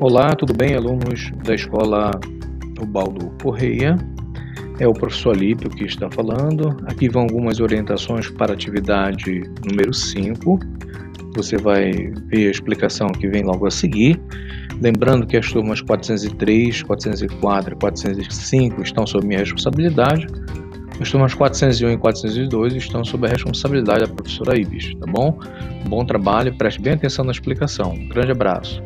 Olá, tudo bem, alunos da escola Ubaldo Correia? É o professor Alípio que está falando. Aqui vão algumas orientações para a atividade número 5. Você vai ver a explicação que vem logo a seguir. Lembrando que as turmas 403, 404 e 405 estão sob minha responsabilidade. As turmas 401 e 402 estão sob a responsabilidade da professora Ibis, tá bom? Bom trabalho, preste bem atenção na explicação. Um grande abraço.